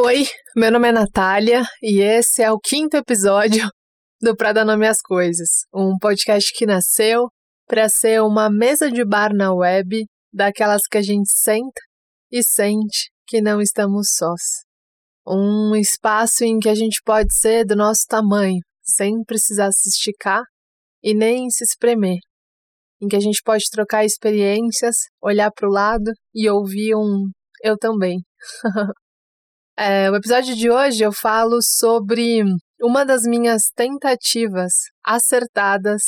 Oi, meu nome é Natália e esse é o quinto episódio do Pra Dar Nome às Coisas, um podcast que nasceu para ser uma mesa de bar na web, daquelas que a gente senta e sente que não estamos sós. Um espaço em que a gente pode ser do nosso tamanho, sem precisar se esticar e nem se espremer. Em que a gente pode trocar experiências, olhar para o lado e ouvir um eu também. é, o episódio de hoje eu falo sobre uma das minhas tentativas acertadas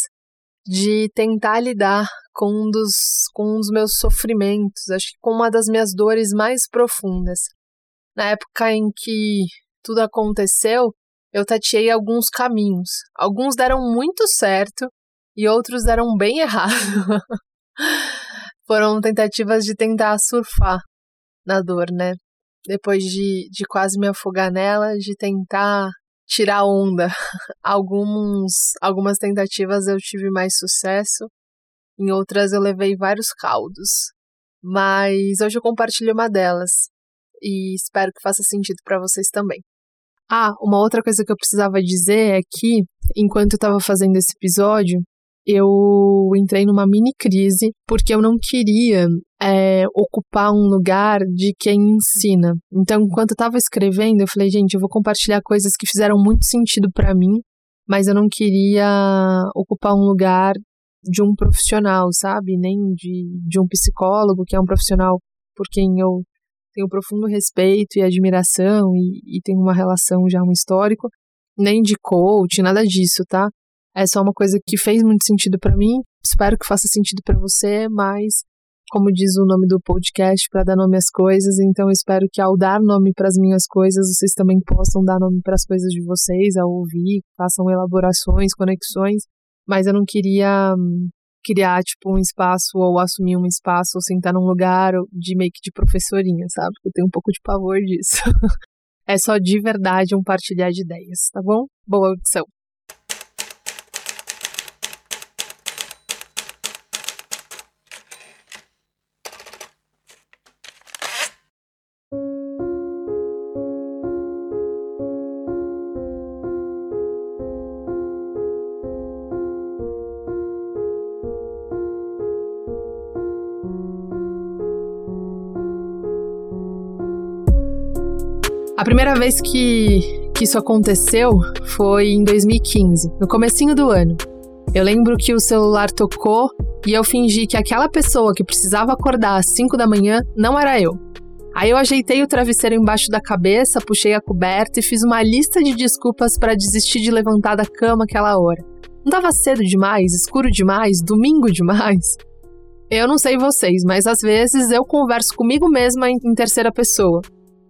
de tentar lidar com um dos, com um dos meus sofrimentos, acho que com uma das minhas dores mais profundas. Na época em que tudo aconteceu, eu tateei alguns caminhos. Alguns deram muito certo e outros deram bem errado. Foram tentativas de tentar surfar na dor, né? Depois de, de quase me afogar nela, de tentar tirar onda. Alguns, algumas tentativas eu tive mais sucesso, em outras eu levei vários caldos. Mas hoje eu compartilho uma delas e espero que faça sentido para vocês também. Ah, uma outra coisa que eu precisava dizer é que, enquanto eu estava fazendo esse episódio, eu entrei numa mini crise porque eu não queria é, ocupar um lugar de quem ensina. Então, enquanto eu estava escrevendo, eu falei, gente, eu vou compartilhar coisas que fizeram muito sentido para mim, mas eu não queria ocupar um lugar de um profissional, sabe? Nem de, de um psicólogo, que é um profissional por quem eu tenho profundo respeito e admiração e, e tenho uma relação já, um histórico, nem de coach, nada disso, tá? É só uma coisa que fez muito sentido para mim. Espero que faça sentido para você, mas como diz o nome do podcast, para dar nome às coisas, então espero que ao dar nome para as minhas coisas, vocês também possam dar nome para as coisas de vocês, ao ouvir, façam elaborações, conexões, mas eu não queria hum, criar tipo um espaço ou assumir um espaço ou sentar num lugar de meio que de professorinha, sabe? Eu tenho um pouco de pavor disso. é só de verdade um partilhar de ideias, tá bom? Boa audição. A primeira vez que, que isso aconteceu foi em 2015, no comecinho do ano. Eu lembro que o celular tocou e eu fingi que aquela pessoa que precisava acordar às 5 da manhã não era eu. Aí eu ajeitei o travesseiro embaixo da cabeça, puxei a coberta e fiz uma lista de desculpas para desistir de levantar da cama aquela hora. Não tava cedo demais, escuro demais, domingo demais? Eu não sei vocês, mas às vezes eu converso comigo mesma em terceira pessoa.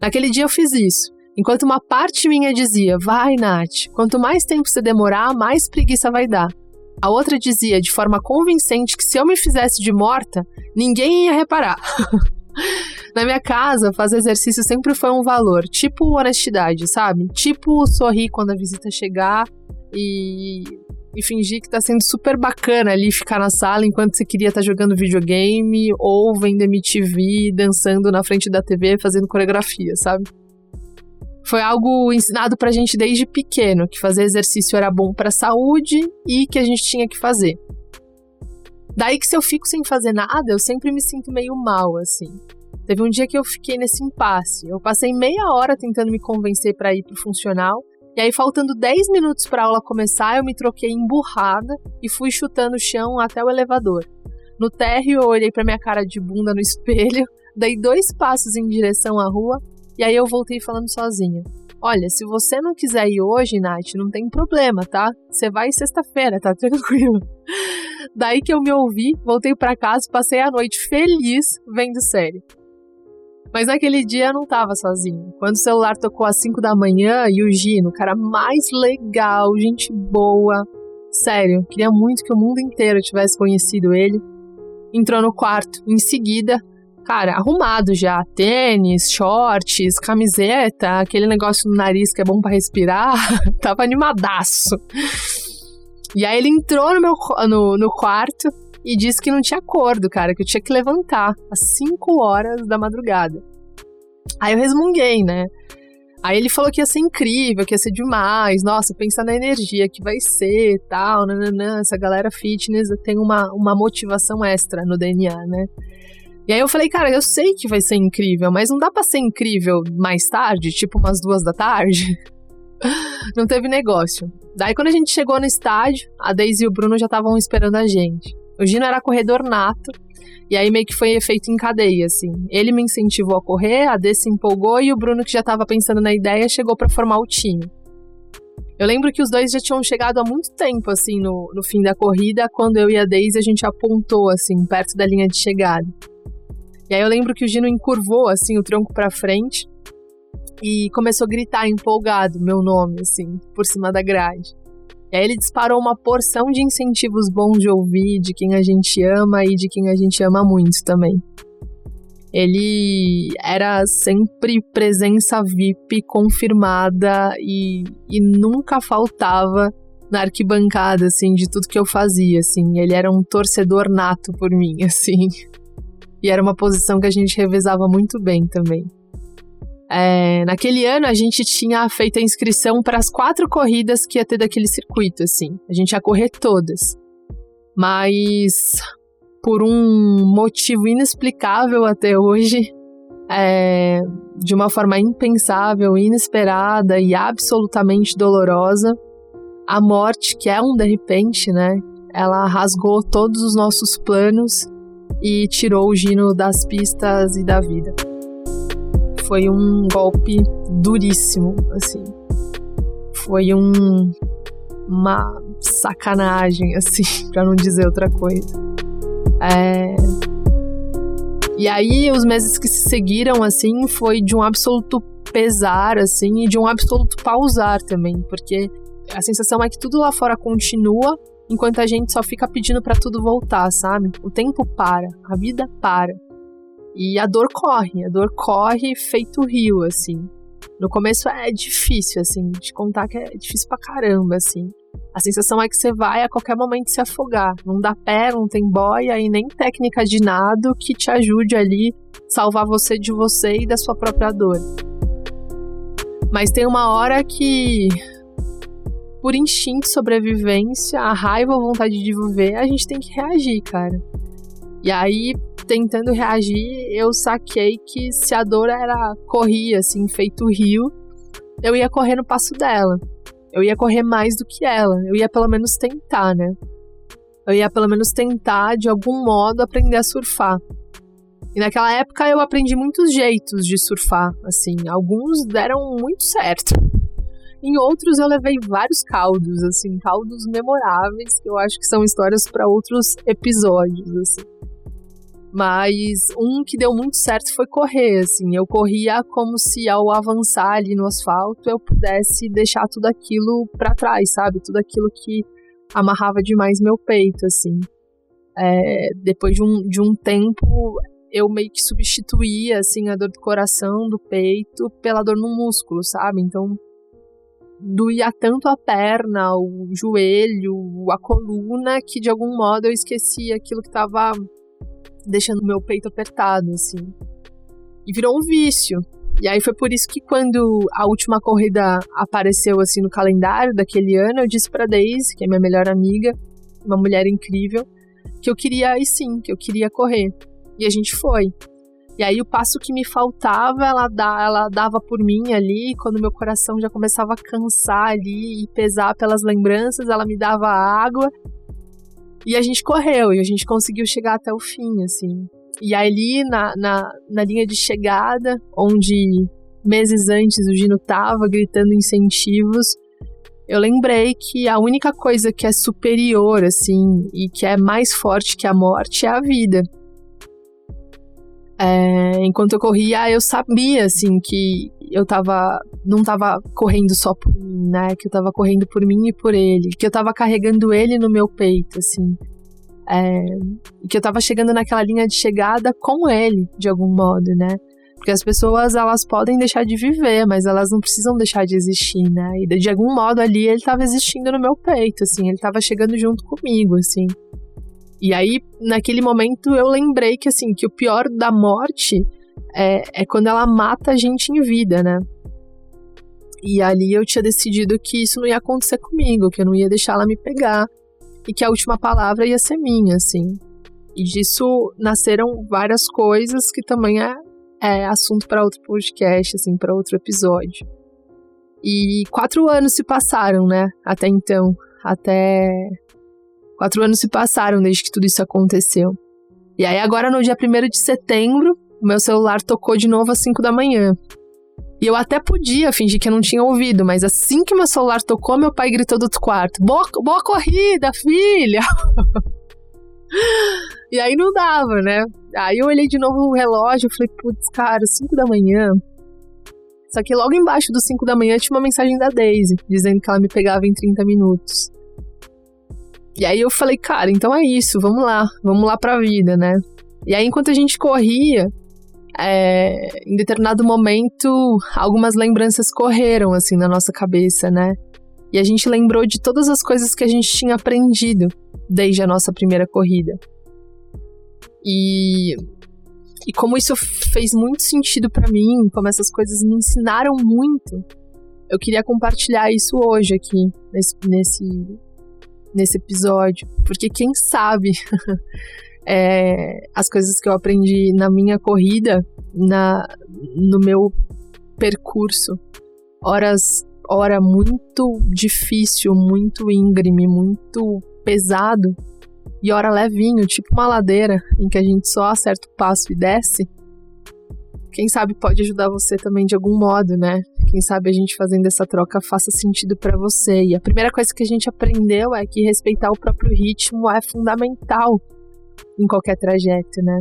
Naquele dia eu fiz isso. Enquanto uma parte minha dizia, vai, Nath, quanto mais tempo você demorar, mais preguiça vai dar. A outra dizia de forma convincente que se eu me fizesse de morta, ninguém ia reparar. Na minha casa, fazer exercício sempre foi um valor, tipo honestidade, sabe? Tipo sorrir quando a visita chegar e, e fingir que tá sendo super bacana ali ficar na sala enquanto você queria estar tá jogando videogame ou vendo MTV, dançando na frente da TV, fazendo coreografia, sabe? Foi algo ensinado pra gente desde pequeno, que fazer exercício era bom pra saúde e que a gente tinha que fazer. Daí que se eu fico sem fazer nada, eu sempre me sinto meio mal, assim. Teve um dia que eu fiquei nesse impasse. Eu passei meia hora tentando me convencer para ir pro funcional, e aí faltando 10 minutos para a aula começar, eu me troquei emburrada e fui chutando o chão até o elevador. No térreo, eu olhei para minha cara de bunda no espelho, dei dois passos em direção à rua e aí eu voltei falando sozinha. Olha, se você não quiser ir hoje, Nath, não tem problema, tá? Você vai sexta-feira, tá tranquilo. Daí que eu me ouvi, voltei para casa e passei a noite feliz vendo série. Mas naquele dia eu não tava sozinho. Quando o celular tocou às 5 da manhã e o Gino, cara mais legal, gente boa, sério, queria muito que o mundo inteiro tivesse conhecido ele, entrou no quarto. Em seguida, cara, arrumado já. Tênis, shorts, camiseta, aquele negócio no nariz que é bom para respirar. Tava animadaço. E aí ele entrou no meu no, no quarto e disse que não tinha acordo, cara, que eu tinha que levantar às 5 horas da madrugada. Aí eu resmunguei, né? Aí ele falou que ia ser incrível, que ia ser demais. Nossa, pensa na energia que vai ser tal, nananã. Essa galera fitness tem uma, uma motivação extra no DNA, né? E aí eu falei, cara, eu sei que vai ser incrível, mas não dá pra ser incrível mais tarde, tipo umas duas da tarde? não teve negócio. Daí quando a gente chegou no estádio, a Daisy e o Bruno já estavam esperando a gente. O Gino era corredor nato, e aí meio que foi efeito em cadeia, assim. Ele me incentivou a correr, a Dê se empolgou e o Bruno, que já estava pensando na ideia, chegou para formar o time. Eu lembro que os dois já tinham chegado há muito tempo, assim, no, no fim da corrida, quando eu e a Daisy a gente apontou, assim, perto da linha de chegada. E aí eu lembro que o Gino encurvou, assim, o tronco para frente e começou a gritar empolgado meu nome, assim, por cima da grade. E aí ele disparou uma porção de incentivos bons de ouvir, de quem a gente ama e de quem a gente ama muito também. Ele era sempre presença VIP confirmada e, e nunca faltava na arquibancada, assim, de tudo que eu fazia, assim. Ele era um torcedor nato por mim, assim. E era uma posição que a gente revezava muito bem também. É, naquele ano a gente tinha feito a inscrição para as quatro corridas que ia ter daquele circuito, assim. A gente ia correr todas. Mas por um motivo inexplicável até hoje, é, de uma forma impensável, inesperada e absolutamente dolorosa, a morte, que é um de repente, né? Ela rasgou todos os nossos planos e tirou o Gino das pistas e da vida foi um golpe duríssimo, assim. Foi um uma sacanagem, assim, para não dizer outra coisa. É... E aí, os meses que se seguiram, assim, foi de um absoluto pesar, assim, e de um absoluto pausar também, porque a sensação é que tudo lá fora continua, enquanto a gente só fica pedindo para tudo voltar, sabe? O tempo para, a vida para. E a dor corre, a dor corre feito rio, assim. No começo é difícil, assim, de contar que é difícil pra caramba, assim. A sensação é que você vai a qualquer momento se afogar. Não dá pé, não tem boia e nem técnica de nado que te ajude ali salvar você de você e da sua própria dor. Mas tem uma hora que, por instinto de sobrevivência, a raiva ou vontade de viver, a gente tem que reagir, cara. E aí, tentando reagir, eu saquei que se a dor era corria, assim, feito rio, eu ia correr no passo dela. Eu ia correr mais do que ela. Eu ia pelo menos tentar, né? Eu ia pelo menos tentar, de algum modo, aprender a surfar. E naquela época eu aprendi muitos jeitos de surfar, assim. Alguns deram muito certo. Em outros eu levei vários caldos, assim, caldos memoráveis, que eu acho que são histórias para outros episódios, assim. Mas um que deu muito certo foi correr, assim. Eu corria como se ao avançar ali no asfalto eu pudesse deixar tudo aquilo para trás, sabe? Tudo aquilo que amarrava demais meu peito, assim. É, depois de um, de um tempo, eu meio que substituía, assim, a dor do coração, do peito, pela dor no músculo, sabe? Então, doía tanto a perna, o joelho, a coluna, que de algum modo eu esquecia aquilo que estava deixando meu peito apertado, assim. E virou um vício. E aí foi por isso que quando a última corrida apareceu assim no calendário daquele ano, eu disse para Daisy, que é minha melhor amiga, uma mulher incrível, que eu queria ir sim, que eu queria correr. E a gente foi. E aí o passo que me faltava, ela, dá, ela dava por mim ali, quando meu coração já começava a cansar ali e pesar pelas lembranças, ela me dava água e a gente correu e a gente conseguiu chegar até o fim, assim. E ali na, na, na linha de chegada, onde meses antes o Gino tava gritando incentivos, eu lembrei que a única coisa que é superior, assim, e que é mais forte que a morte é a vida. É, enquanto eu corria, eu sabia, assim, que eu tava. não tava correndo só por mim, né? Que eu tava correndo por mim e por ele. Que eu tava carregando ele no meu peito, assim. É, que eu tava chegando naquela linha de chegada com ele, de algum modo, né? Porque as pessoas, elas podem deixar de viver, mas elas não precisam deixar de existir, né? E de algum modo ali ele tava existindo no meu peito, assim. Ele tava chegando junto comigo, assim. E aí, naquele momento, eu lembrei que, assim, que o pior da morte é, é quando ela mata a gente em vida, né? E ali eu tinha decidido que isso não ia acontecer comigo, que eu não ia deixar ela me pegar e que a última palavra ia ser minha, assim. E disso nasceram várias coisas que também é, é assunto para outro podcast, assim, para outro episódio. E quatro anos se passaram, né? Até então. Até. Quatro anos se passaram desde que tudo isso aconteceu. E aí, agora no dia 1 de setembro, o meu celular tocou de novo às 5 da manhã. E eu até podia fingir que eu não tinha ouvido, mas assim que meu celular tocou, meu pai gritou do outro quarto: Boa, boa corrida, filha! e aí não dava, né? Aí eu olhei de novo o relógio e falei: Putz, cara, 5 da manhã. Só que logo embaixo dos 5 da manhã tinha uma mensagem da Daisy, dizendo que ela me pegava em 30 minutos. E aí eu falei, cara, então é isso, vamos lá, vamos lá pra vida, né? E aí enquanto a gente corria, é, em determinado momento, algumas lembranças correram assim na nossa cabeça, né? E a gente lembrou de todas as coisas que a gente tinha aprendido desde a nossa primeira corrida. E, e como isso fez muito sentido para mim, como essas coisas me ensinaram muito, eu queria compartilhar isso hoje aqui, nesse, nesse, nesse episódio. Porque quem sabe é, as coisas que eu aprendi na minha corrida, na, no meu percurso. Horas, hora muito difícil, muito íngreme, muito pesado, e hora levinho, tipo uma ladeira em que a gente só acerta o passo e desce. Quem sabe pode ajudar você também de algum modo, né? Quem sabe a gente fazendo essa troca faça sentido para você. E a primeira coisa que a gente aprendeu é que respeitar o próprio ritmo é fundamental em qualquer trajeto, né?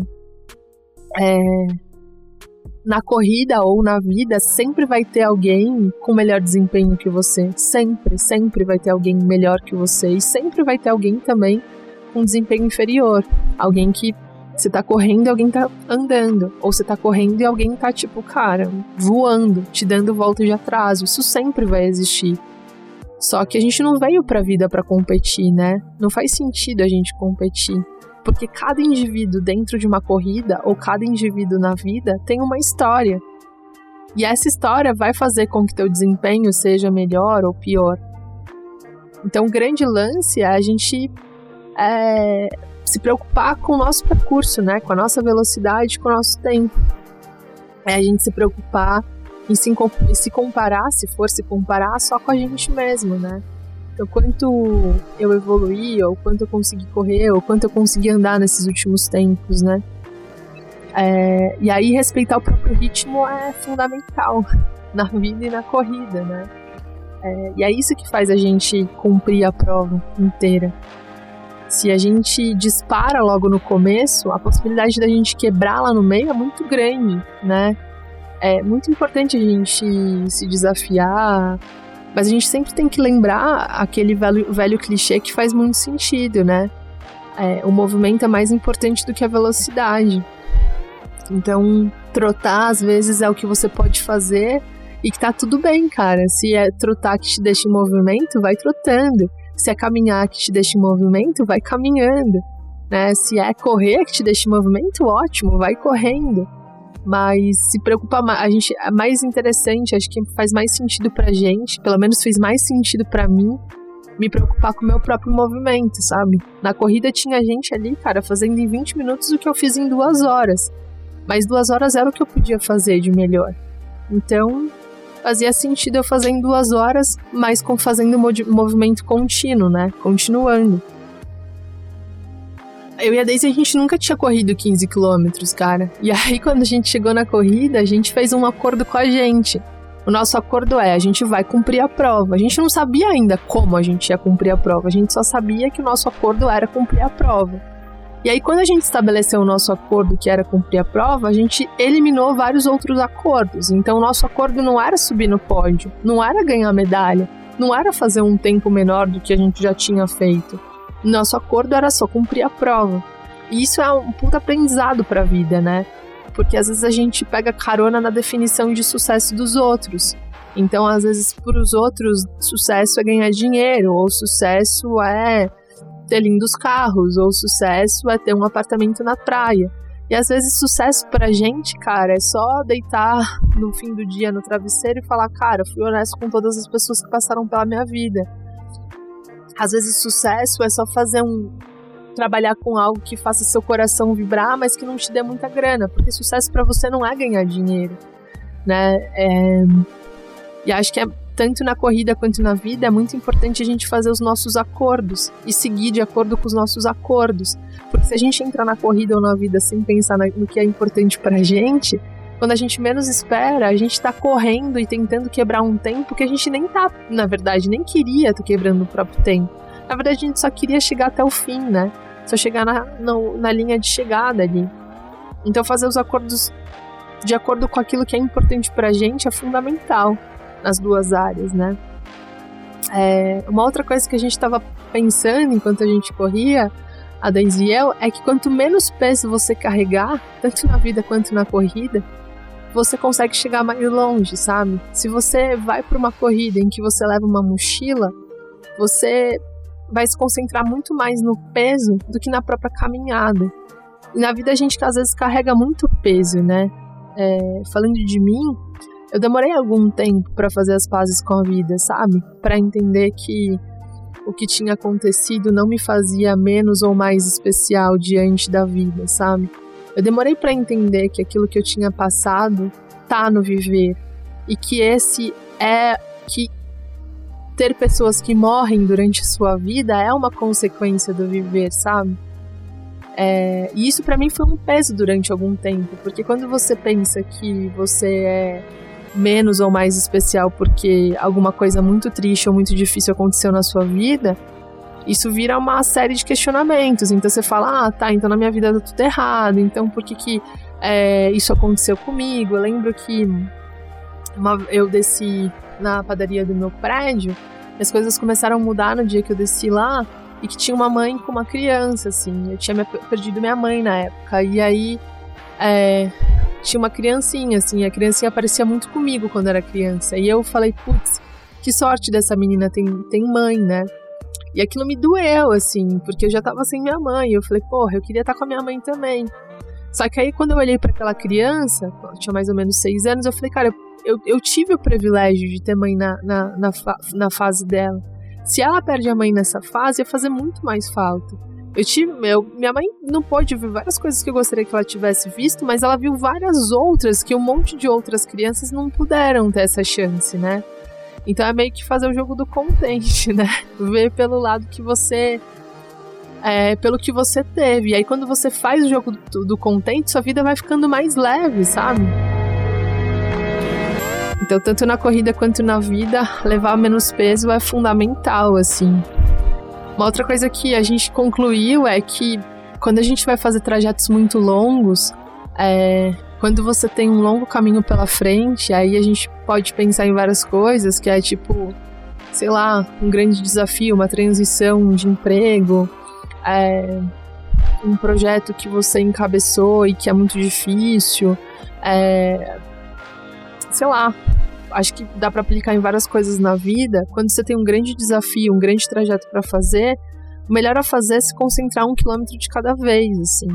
É, na corrida ou na vida, sempre vai ter alguém com melhor desempenho que você. Sempre, sempre vai ter alguém melhor que você. E sempre vai ter alguém também com desempenho inferior. Alguém que você tá correndo e alguém tá andando. Ou você tá correndo e alguém tá, tipo, cara, voando, te dando volta de atraso. Isso sempre vai existir. Só que a gente não veio pra vida para competir, né? Não faz sentido a gente competir. Porque cada indivíduo dentro de uma corrida ou cada indivíduo na vida tem uma história. E essa história vai fazer com que teu desempenho seja melhor ou pior. Então, o grande lance é a gente é, se preocupar com o nosso percurso, né? Com a nossa velocidade, com o nosso tempo. É a gente se preocupar em se, em se comparar, se for se comparar, só com a gente mesmo, né? o quanto eu evoluí, ou quanto eu consegui correr, ou quanto eu consegui andar nesses últimos tempos, né? É, e aí respeitar o próprio ritmo é fundamental na vida e na corrida, né? É, e é isso que faz a gente cumprir a prova inteira. Se a gente dispara logo no começo, a possibilidade da gente quebrar lá no meio é muito grande, né? É muito importante a gente se desafiar, mas a gente sempre tem que lembrar aquele velho, velho clichê que faz muito sentido, né? É, o movimento é mais importante do que a velocidade. Então, trotar às vezes é o que você pode fazer e que tá tudo bem, cara. Se é trotar que te deixa em movimento, vai trotando. Se é caminhar que te deixa em movimento, vai caminhando. Né? Se é correr que te deixa em movimento, ótimo, vai correndo mas se preocupa mais, a gente é mais interessante, acho que faz mais sentido pra gente, pelo menos fez mais sentido para mim me preocupar com o meu próprio movimento, sabe? Na corrida tinha gente ali, cara, fazendo em 20 minutos o que eu fiz em duas horas. Mas duas horas era o que eu podia fazer de melhor. Então, fazia sentido eu fazer em duas horas, mas com fazendo movimento contínuo, né? Continuando. Eu e a Daisy, a gente nunca tinha corrido 15 quilômetros, cara. E aí, quando a gente chegou na corrida, a gente fez um acordo com a gente. O nosso acordo é: a gente vai cumprir a prova. A gente não sabia ainda como a gente ia cumprir a prova, a gente só sabia que o nosso acordo era cumprir a prova. E aí, quando a gente estabeleceu o nosso acordo, que era cumprir a prova, a gente eliminou vários outros acordos. Então, o nosso acordo não era subir no pódio, não era ganhar medalha, não era fazer um tempo menor do que a gente já tinha feito. Nosso acordo era só cumprir a prova. E isso é um puta aprendizado pra vida, né? Porque às vezes a gente pega carona na definição de sucesso dos outros. Então, às vezes, para os outros, sucesso é ganhar dinheiro, ou sucesso é ter lindos carros, ou sucesso é ter um apartamento na praia. E às vezes sucesso pra gente, cara, é só deitar no fim do dia no travesseiro e falar, cara, fui honesto com todas as pessoas que passaram pela minha vida. Às vezes sucesso é só fazer um trabalhar com algo que faça seu coração vibrar, mas que não te dê muita grana, porque sucesso para você não é ganhar dinheiro, né? É... E acho que é tanto na corrida quanto na vida, é muito importante a gente fazer os nossos acordos e seguir de acordo com os nossos acordos. Porque se a gente entrar na corrida ou na vida sem pensar no que é importante pra gente, quando a gente menos espera, a gente tá correndo e tentando quebrar um tempo que a gente nem tá, na verdade, nem queria tá quebrando o próprio tempo. Na verdade, a gente só queria chegar até o fim, né? Só chegar na, na, na linha de chegada ali. Então, fazer os acordos de acordo com aquilo que é importante pra gente é fundamental nas duas áreas, né? É, uma outra coisa que a gente estava pensando enquanto a gente corria, a Daisy e eu, é que quanto menos peso você carregar, tanto na vida quanto na corrida, você consegue chegar mais longe, sabe? Se você vai para uma corrida em que você leva uma mochila, você vai se concentrar muito mais no peso do que na própria caminhada. E na vida a gente às vezes carrega muito peso, né? É, falando de mim, eu demorei algum tempo para fazer as pazes com a vida, sabe? Para entender que o que tinha acontecido não me fazia menos ou mais especial diante da vida, sabe? Eu demorei para entender que aquilo que eu tinha passado tá no viver e que esse é que ter pessoas que morrem durante sua vida é uma consequência do viver, sabe? É, e isso para mim foi um peso durante algum tempo, porque quando você pensa que você é menos ou mais especial porque alguma coisa muito triste ou muito difícil aconteceu na sua vida, isso vira uma série de questionamentos. Então você fala, ah, tá, então na minha vida tá tudo errado, então por que que é, isso aconteceu comigo? Eu lembro que uma, eu desci na padaria do meu prédio, as coisas começaram a mudar no dia que eu desci lá, e que tinha uma mãe com uma criança, assim. Eu tinha perdido minha mãe na época, e aí é, tinha uma criancinha, assim, a criancinha aparecia muito comigo quando era criança. E eu falei, putz, que sorte dessa menina tem, tem mãe, né? E aquilo me doeu, assim, porque eu já tava sem minha mãe. Eu falei, porra, eu queria estar com a minha mãe também. Só que aí quando eu olhei para aquela criança, tinha mais ou menos seis anos, eu falei, cara, eu, eu tive o privilégio de ter mãe na, na, na, fa na fase dela. Se ela perde a mãe nessa fase, ia fazer muito mais falta. Eu tive, minha mãe não pôde ver várias coisas que eu gostaria que ela tivesse visto, mas ela viu várias outras que um monte de outras crianças não puderam ter essa chance, né? Então é meio que fazer o jogo do contente, né? Ver pelo lado que você é, pelo que você teve. E aí, quando você faz o jogo do, do contente, sua vida vai ficando mais leve, sabe? Então, tanto na corrida quanto na vida, levar menos peso é fundamental, assim. Uma outra coisa que a gente concluiu é que quando a gente vai fazer trajetos muito longos, é, quando você tem um longo caminho pela frente, aí a gente pode pensar em várias coisas, que é tipo, sei lá, um grande desafio, uma transição de emprego, é, um projeto que você encabeçou e que é muito difícil, é, sei lá, acho que dá para aplicar em várias coisas na vida. Quando você tem um grande desafio, um grande trajeto para fazer, o melhor a fazer é se concentrar um quilômetro de cada vez, assim.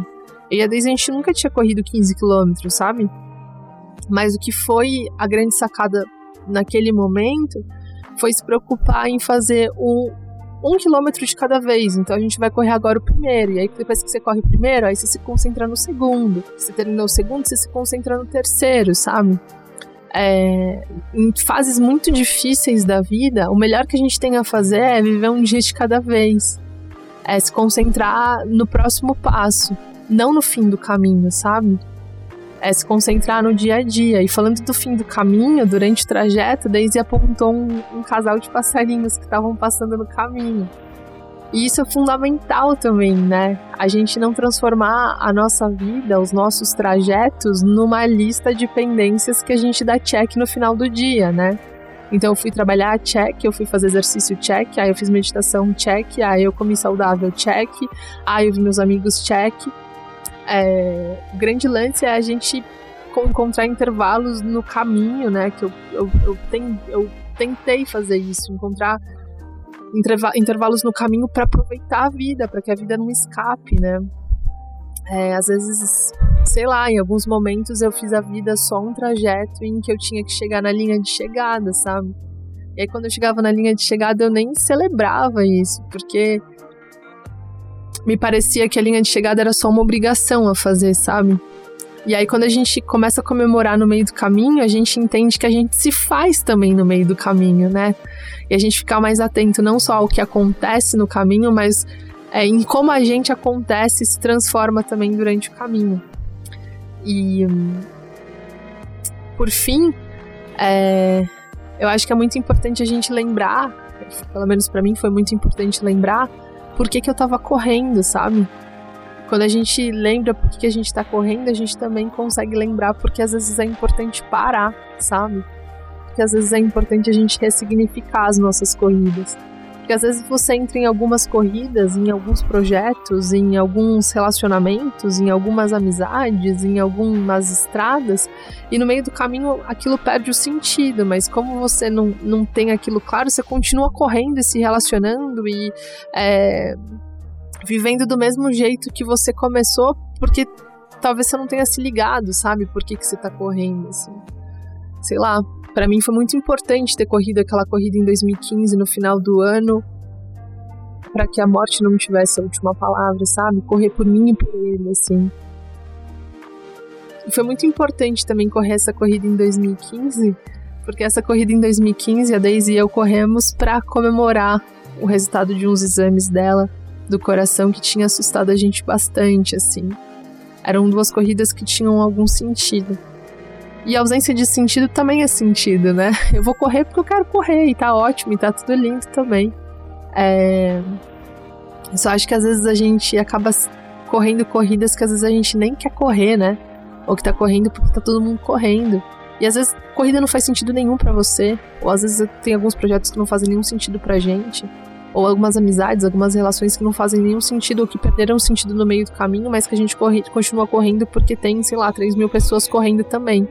E a Daisy a gente nunca tinha corrido 15 quilômetros, sabe? Mas o que foi a grande sacada naquele momento foi se preocupar em fazer um, quilômetro de cada vez. Então a gente vai correr agora o primeiro. E aí depois que você corre o primeiro, aí você se concentra no segundo. Você terminou o segundo, você se concentra no terceiro, sabe? É, em fases muito difíceis da vida, o melhor que a gente tem a fazer é viver um dia de cada vez. É se concentrar no próximo passo, não no fim do caminho, sabe? É se concentrar no dia a dia. E falando do fim do caminho, durante o trajeto, Daisy apontou um, um casal de passarinhos que estavam passando no caminho. E isso é fundamental também, né? A gente não transformar a nossa vida, os nossos trajetos, numa lista de pendências que a gente dá check no final do dia, né? Então eu fui trabalhar, check, eu fui fazer exercício, check, aí eu fiz meditação, check, aí eu comi saudável, check, aí eu vi meus amigos, check. É, o grande lance é a gente encontrar intervalos no caminho, né? Que eu, eu, eu, eu tentei fazer isso, encontrar intervalos no caminho para aproveitar a vida, para que a vida não escape, né? É, às vezes sei lá, em alguns momentos eu fiz a vida só um trajeto em que eu tinha que chegar na linha de chegada, sabe? E aí quando eu chegava na linha de chegada eu nem celebrava isso, porque me parecia que a linha de chegada era só uma obrigação a fazer, sabe? E aí, quando a gente começa a comemorar no meio do caminho, a gente entende que a gente se faz também no meio do caminho, né? E a gente ficar mais atento não só ao que acontece no caminho, mas é, em como a gente acontece e se transforma também durante o caminho. E. Por fim, é, eu acho que é muito importante a gente lembrar, pelo menos para mim foi muito importante lembrar, por que, que eu tava correndo, sabe? Quando a gente lembra por que, a gente tá correndo, a gente também consegue lembrar porque às vezes é importante parar, sabe? Porque às vezes é importante a gente ressignificar as nossas corridas. Porque às vezes você entra em algumas corridas, em alguns projetos, em alguns relacionamentos, em algumas amizades, em algumas estradas, e no meio do caminho aquilo perde o sentido, mas como você não, não tem aquilo claro, você continua correndo e se relacionando e é, vivendo do mesmo jeito que você começou, porque talvez você não tenha se ligado, sabe? Por que, que você tá correndo, assim. Sei lá, para mim foi muito importante ter corrido aquela corrida em 2015 no final do ano, para que a morte não tivesse a última palavra, sabe? Correr por mim e por ele, assim. E foi muito importante também correr essa corrida em 2015, porque essa corrida em 2015 a Daisy e eu corremos para comemorar o resultado de uns exames dela do coração que tinha assustado a gente bastante, assim. Eram duas corridas que tinham algum sentido. E a ausência de sentido também é sentido, né? Eu vou correr porque eu quero correr e tá ótimo e tá tudo lindo também. É... Eu só acho que às vezes a gente acaba correndo corridas que às vezes a gente nem quer correr, né? Ou que tá correndo porque tá todo mundo correndo. E às vezes corrida não faz sentido nenhum para você, ou às vezes tem alguns projetos que não fazem nenhum sentido pra gente, ou algumas amizades, algumas relações que não fazem nenhum sentido, ou que perderam sentido no meio do caminho, mas que a gente corre, continua correndo porque tem, sei lá, 3 mil pessoas correndo também.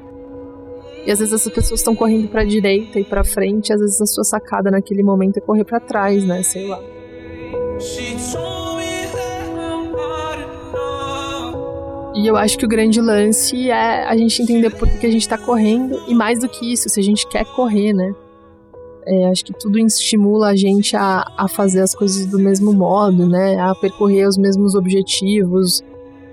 E às vezes essas pessoas estão correndo para direita e para frente, às vezes a sua sacada naquele momento é correr para trás, né? Sei lá. E eu acho que o grande lance é a gente entender por que a gente tá correndo e mais do que isso, se a gente quer correr, né? É, acho que tudo estimula a gente a, a fazer as coisas do mesmo modo, né? A percorrer os mesmos objetivos.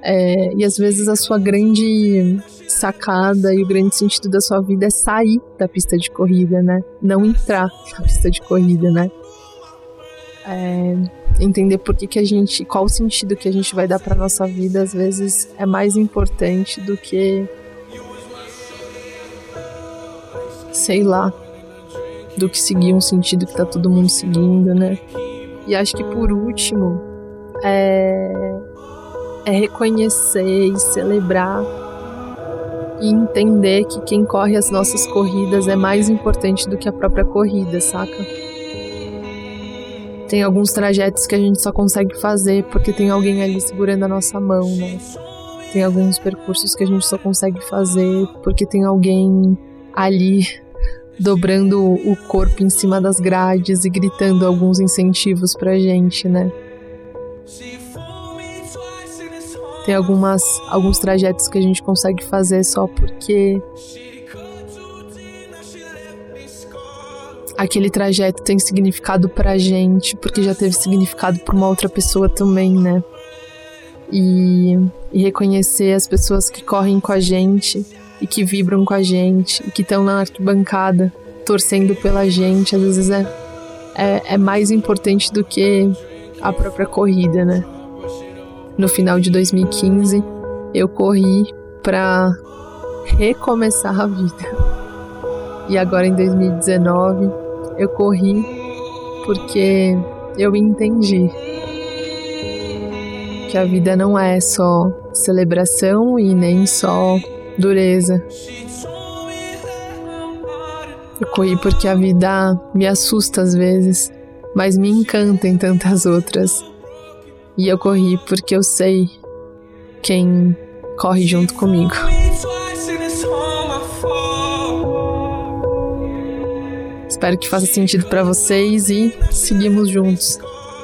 É, e às vezes a sua grande sacada e o grande sentido da sua vida é sair da pista de corrida, né? Não entrar na pista de corrida, né? É, entender por que, que a gente, qual o sentido que a gente vai dar para nossa vida, às vezes é mais importante do que sei lá, do que seguir um sentido que tá todo mundo seguindo, né? E acho que por último é, é reconhecer e celebrar e entender que quem corre as nossas corridas é mais importante do que a própria corrida, saca? Tem alguns trajetos que a gente só consegue fazer porque tem alguém ali segurando a nossa mão, né? Tem alguns percursos que a gente só consegue fazer porque tem alguém ali dobrando o corpo em cima das grades e gritando alguns incentivos pra gente, né? Tem algumas, alguns trajetos que a gente consegue fazer só porque aquele trajeto tem significado pra gente, porque já teve significado pra uma outra pessoa também, né? E, e reconhecer as pessoas que correm com a gente e que vibram com a gente e que estão na arquibancada torcendo pela gente, às vezes é, é, é mais importante do que a própria corrida, né? no final de 2015, eu corri para recomeçar a vida. E agora em 2019, eu corri porque eu entendi que a vida não é só celebração e nem só dureza. Eu corri porque a vida me assusta às vezes, mas me encanta em tantas outras. E eu corri porque eu sei quem corre junto comigo. Espero que faça sentido para vocês e seguimos juntos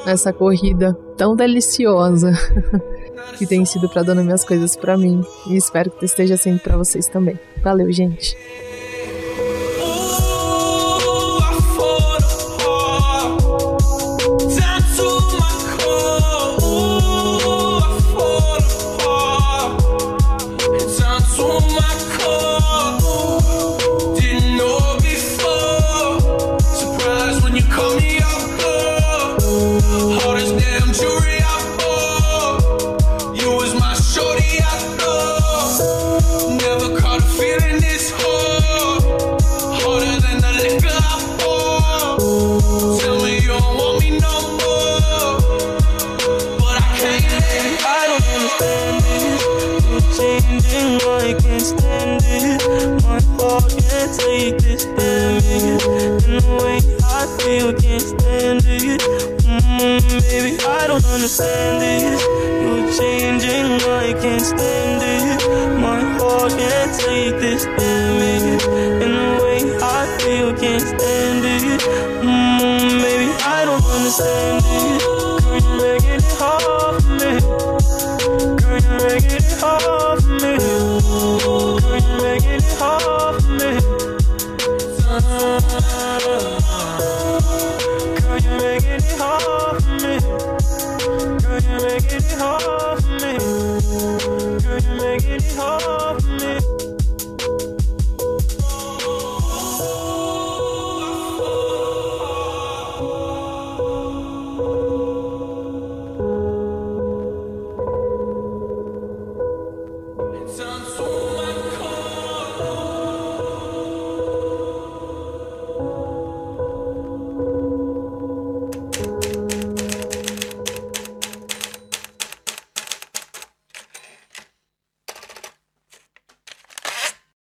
nessa corrida tão deliciosa. que tem sido para dando minhas coisas para mim e espero que esteja sendo para vocês também. Valeu, gente.